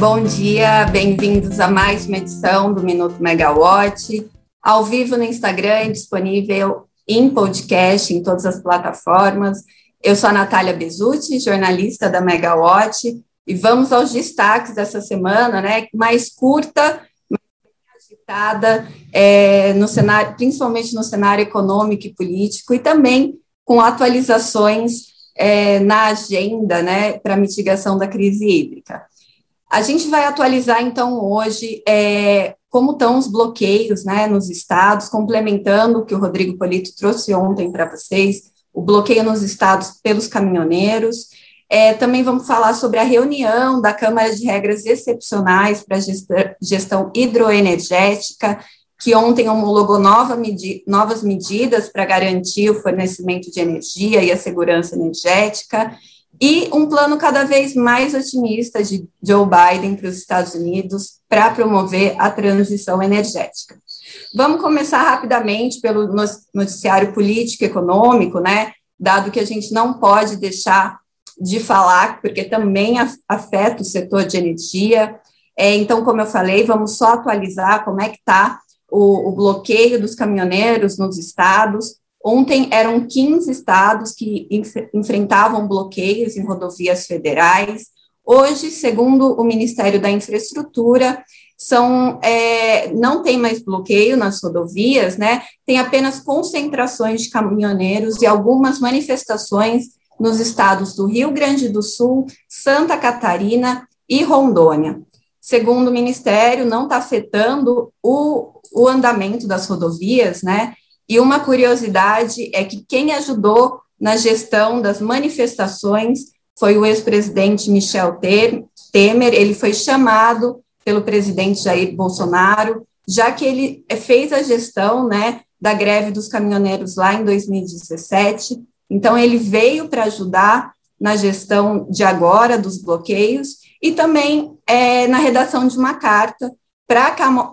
Bom dia, bem-vindos a mais uma edição do Minuto Megawatt, ao vivo no Instagram, disponível em podcast em todas as plataformas. Eu sou a Natália Bezutti, jornalista da Megawatt, e vamos aos destaques dessa semana, né? Mais curta, mais agitada, é, no cenário, principalmente no cenário econômico e político, e também com atualizações é, na agenda, né, para mitigação da crise hídrica. A gente vai atualizar, então, hoje é, como estão os bloqueios né, nos estados, complementando o que o Rodrigo Polito trouxe ontem para vocês, o bloqueio nos estados pelos caminhoneiros, é, também vamos falar sobre a reunião da Câmara de Regras Excepcionais para Gestão Hidroenergética, que ontem homologou nova medi novas medidas para garantir o fornecimento de energia e a segurança energética, e um plano cada vez mais otimista de Joe Biden para os Estados Unidos para promover a transição energética. Vamos começar rapidamente pelo noticiário político econômico, né? Dado que a gente não pode deixar de falar, porque também afeta o setor de energia. É, então, como eu falei, vamos só atualizar como é que está o, o, bloqueio dos caminhoneiros nos estados. Ontem eram 15 estados que enf enfrentavam bloqueios em rodovias federais. Hoje, segundo o Ministério da Infraestrutura, são é, não tem mais bloqueio nas rodovias, né? Tem apenas concentrações de caminhoneiros e algumas manifestações nos estados do Rio Grande do Sul, Santa Catarina e Rondônia. Segundo o Ministério, não está afetando o, o andamento das rodovias, né? E uma curiosidade é que quem ajudou na gestão das manifestações foi o ex-presidente Michel Temer, ele foi chamado pelo presidente Jair Bolsonaro, já que ele fez a gestão, né, da greve dos caminhoneiros lá em 2017, então, ele veio para ajudar na gestão de agora dos bloqueios e também é, na redação de uma carta para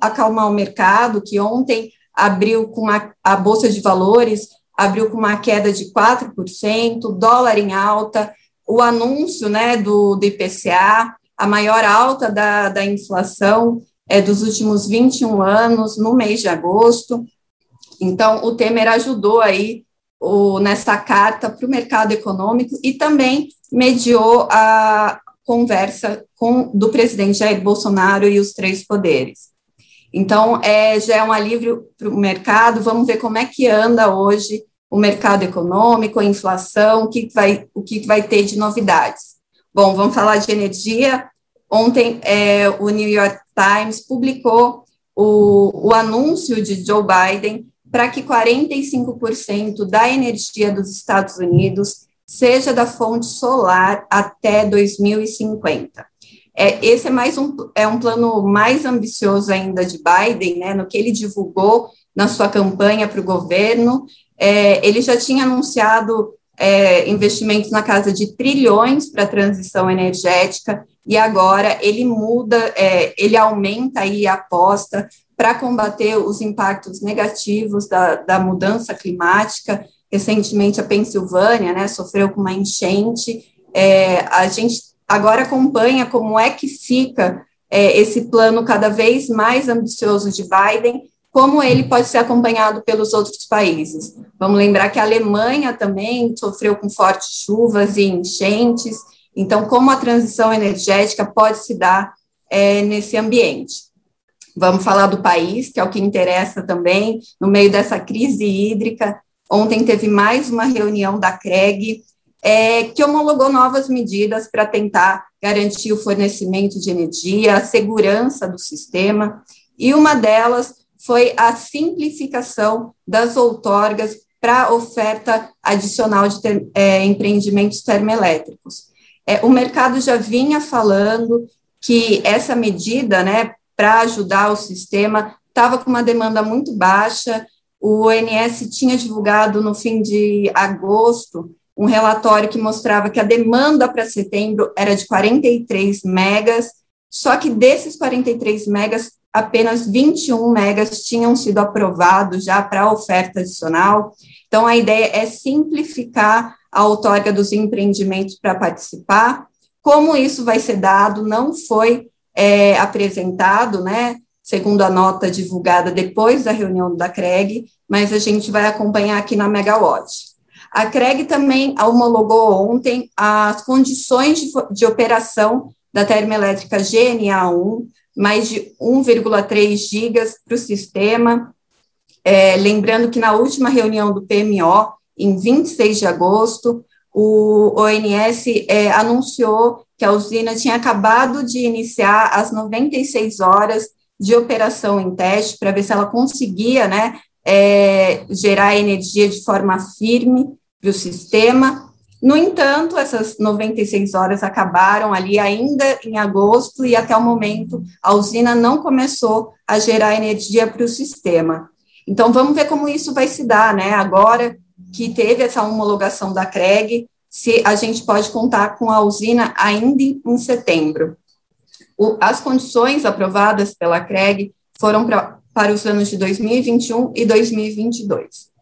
acalmar, o mercado, que ontem abriu com a, a Bolsa de Valores, abriu com uma queda de 4%, dólar em alta, o anúncio né, do, do IPCA, a maior alta da, da inflação é, dos últimos 21 anos, no mês de agosto. Então, o Temer ajudou aí o, nessa carta para o mercado econômico e também mediou a conversa com, do presidente Jair Bolsonaro e os três poderes. Então, é, já é um alívio para o mercado, vamos ver como é que anda hoje o mercado econômico, a inflação, o que vai, o que vai ter de novidades. Bom, vamos falar de energia. Ontem, é, o New York Times publicou o, o anúncio de Joe Biden para que 45% da energia dos Estados Unidos seja da fonte solar até 2050. É, esse é mais um, é um plano mais ambicioso ainda de Biden, né, no que ele divulgou na sua campanha para o governo. É, ele já tinha anunciado é, investimentos na casa de trilhões para a transição energética, e agora ele muda, é, ele aumenta aí a aposta para combater os impactos negativos da, da mudança climática. Recentemente, a Pensilvânia né, sofreu com uma enchente. É, a gente agora acompanha como é que fica é, esse plano cada vez mais ambicioso de Biden, como ele pode ser acompanhado pelos outros países. Vamos lembrar que a Alemanha também sofreu com fortes chuvas e enchentes, então, como a transição energética pode se dar é, nesse ambiente. Vamos falar do país, que é o que interessa também, no meio dessa crise hídrica. Ontem teve mais uma reunião da CREG, é, que homologou novas medidas para tentar garantir o fornecimento de energia, a segurança do sistema, e uma delas foi a simplificação das outorgas para oferta adicional de ter, é, empreendimentos termoelétricos. É, o mercado já vinha falando que essa medida, né, para ajudar o sistema, estava com uma demanda muito baixa. O ONS tinha divulgado no fim de agosto um relatório que mostrava que a demanda para setembro era de 43 megas, só que desses 43 megas, apenas 21 megas tinham sido aprovados já para oferta adicional. Então, a ideia é simplificar a outorga dos empreendimentos para participar. Como isso vai ser dado, não foi é, apresentado, né, segundo a nota divulgada depois da reunião da CREG, mas a gente vai acompanhar aqui na Megawatt. A CREG também homologou ontem as condições de, de operação da termoelétrica GNA1, mais de 1,3 gigas para o sistema. É, lembrando que na última reunião do PMO, em 26 de agosto, o ONS é, anunciou que a usina tinha acabado de iniciar as 96 horas de operação em teste para ver se ela conseguia né, é, gerar energia de forma firme para o sistema. No entanto, essas 96 horas acabaram ali ainda em agosto e até o momento a usina não começou a gerar energia para o sistema. Então, vamos ver como isso vai se dar, né? Agora que teve essa homologação da CREG, se a gente pode contar com a usina ainda em setembro. O, as condições aprovadas pela CREG foram pra, para os anos de 2021 e 2022.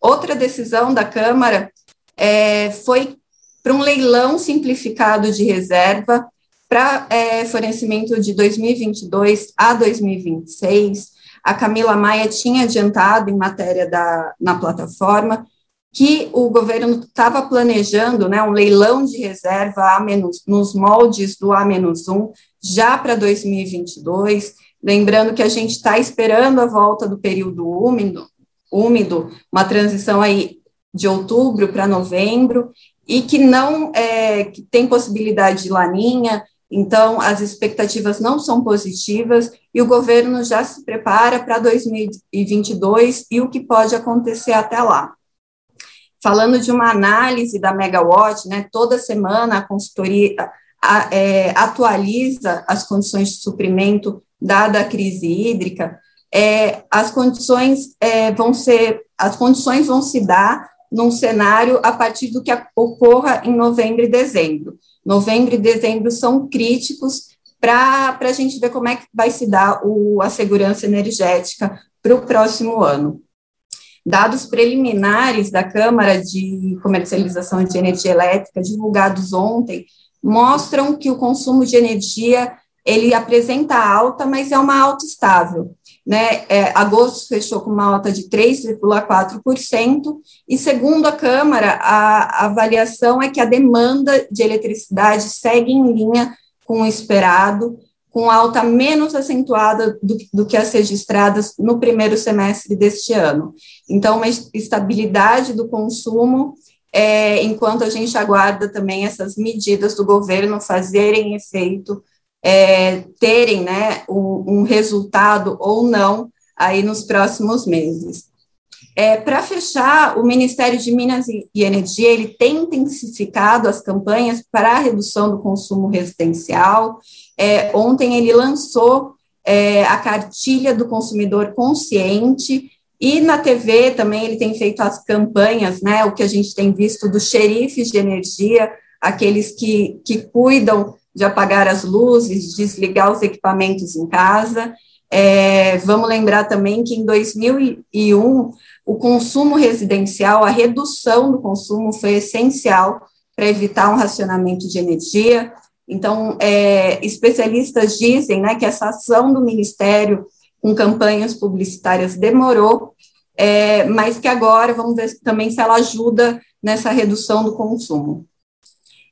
Outra decisão da Câmara é, foi para um leilão simplificado de reserva para é, fornecimento de 2022 a 2026. A Camila Maia tinha adiantado em matéria da, na plataforma que o governo estava planejando né, um leilão de reserva a menos, nos moldes do A-1 já para 2022, lembrando que a gente está esperando a volta do período úmido, úmido, uma transição aí de outubro para novembro, e que não é, que tem possibilidade de laninha, então as expectativas não são positivas e o governo já se prepara para 2022 e o que pode acontecer até lá. Falando de uma análise da Megawatt, né, toda semana a consultoria a, é, atualiza as condições de suprimento dada a crise hídrica, é, as condições é, vão ser, as condições vão se dar num cenário a partir do que ocorra em novembro e dezembro. Novembro e dezembro são críticos para a gente ver como é que vai se dar o, a segurança energética para o próximo ano. Dados preliminares da Câmara de Comercialização de Energia Elétrica, divulgados ontem, mostram que o consumo de energia ele apresenta alta, mas é uma alta estável. Né? É, agosto fechou com uma alta de 3,4%, e segundo a Câmara, a, a avaliação é que a demanda de eletricidade segue em linha com o esperado, com alta menos acentuada do, do, que as registradas no primeiro semestre deste ano. Então, uma estabilidade do consumo, é, enquanto a gente aguarda também essas medidas do governo fazerem efeito é, terem né, um, um, resultado ou não aí nos próximos meses. É, Para fechar, o Ministério de Minas e Energia ele tem intensificado as campanhas para a redução do consumo residencial. É, ontem ele lançou é, a cartilha do consumidor consciente e na TV também ele tem feito as campanhas, né? O que a gente tem visto dos xerifes de energia, aqueles que, que cuidam de apagar as luzes, desligar os equipamentos em casa. É, vamos lembrar também que em 2001 o consumo residencial, a redução do consumo foi essencial para evitar um racionamento de energia. Então, é, especialistas dizem né, que essa ação do Ministério com campanhas publicitárias demorou, é, mas que agora vamos ver também se ela ajuda nessa redução do consumo.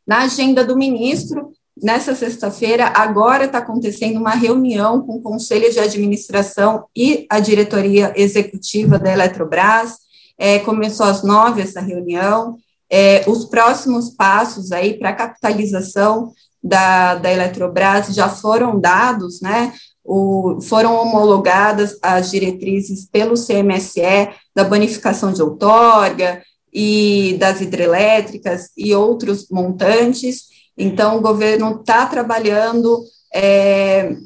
Na agenda do ministro, Nessa sexta-feira, agora está acontecendo uma reunião com o Conselho de Administração e a diretoria executiva da Eletrobras. É, começou às nove essa reunião. É, os próximos passos aí para a capitalização da, da Eletrobras já foram dados, né? O, foram homologadas as diretrizes pelo CMSE da bonificação de outorga e das hidrelétricas e outros montantes. Então, o governo está trabalhando é,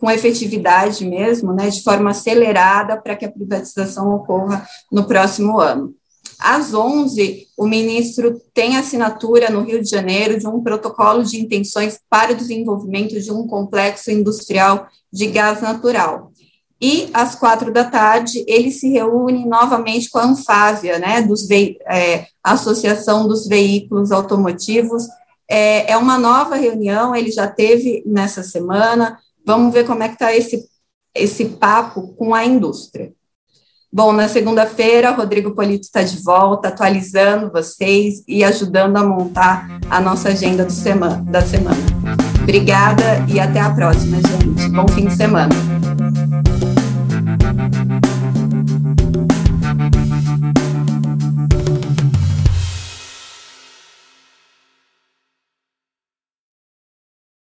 com efetividade mesmo, né, de forma acelerada, para que a privatização ocorra no próximo ano. Às 11, o ministro tem assinatura no Rio de Janeiro de um protocolo de intenções para o desenvolvimento de um complexo industrial de gás natural. E às quatro da tarde, ele se reúne novamente com a Anfávia, né, dos, é, Associação dos Veículos Automotivos, é, é uma nova reunião, ele já teve nessa semana, vamos ver como é que está esse, esse papo com a indústria. Bom, na segunda-feira, Rodrigo Polito está de volta, atualizando vocês e ajudando a montar a nossa agenda semana, da semana. Obrigada e até a próxima, gente. Bom fim de semana.